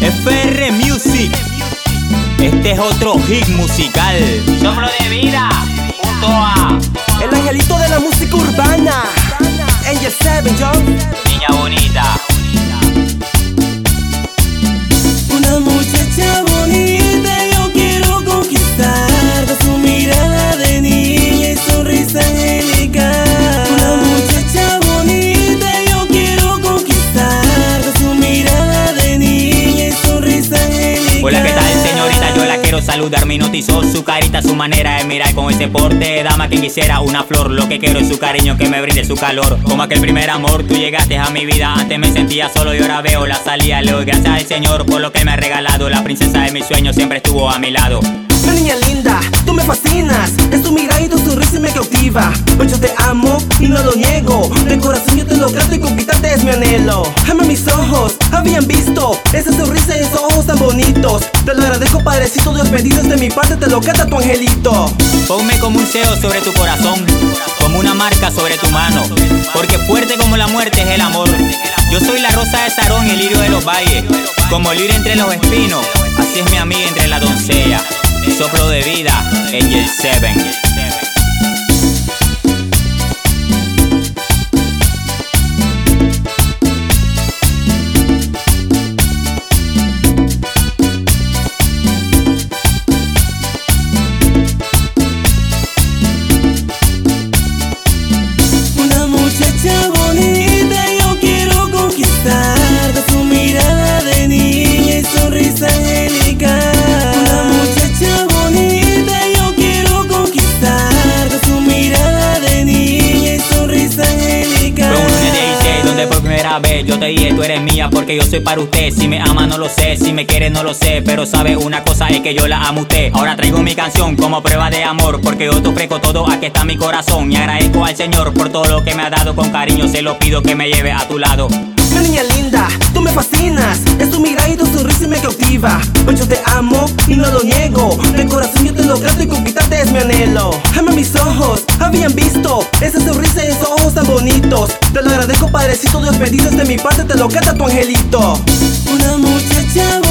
FR Music. Este es otro hit musical. Soplo de vida, junto a El angelito de la música urbana. Angel 7, John. Yo la quiero saludar. Me notizó su carita, su manera de mirar con ese porte dama que quisiera una flor. Lo que quiero es su cariño, que me brinde su calor. Como aquel primer amor, tú llegaste a mi vida. Antes me sentía solo y ahora veo la salida. Le doy gracias al Señor por lo que me ha regalado. La princesa de mis sueños siempre estuvo a mi lado. Una niña linda, tú me fascinas Es tu y tu sonrisa me cautiva Pues yo te amo y no lo niego De corazón yo te lo canto y conquistarte mi anhelo Ama mis ojos, habían visto Esa sonrisa y esos ojos tan bonitos Te lo agradezco padrecito, Dios bendito De mi parte te lo canta tu angelito Ponme como un sello sobre tu corazón, como una marca sobre tu mano, porque fuerte como la muerte es el amor. Yo soy la rosa de Sarón y el lirio de los valles, como el lirio entre los espinos, así es mi amiga entre la doncella. Soplo de vida, Angel 7. Yo te dije tú eres mía porque yo soy para usted. Si me ama no lo sé, si me quiere no lo sé, pero sabe una cosa es que yo la amo a usted. Ahora traigo mi canción como prueba de amor porque yo te ofrezco todo, aquí está mi corazón y agradezco al Señor por todo lo que me ha dado con cariño. Se lo pido que me lleve a tu lado. Una niña linda, tú me fascinas Es tu mirada y tu sonrisa me cautiva Pues yo te amo y no lo niego De corazón yo te lo canto y conquistarte es mi anhelo Ama mis ojos, habían visto Esa sonrisa y Te lo agradezco padrecito, Dios bendito De mi parte te lo canta tu angelito. Una muchacha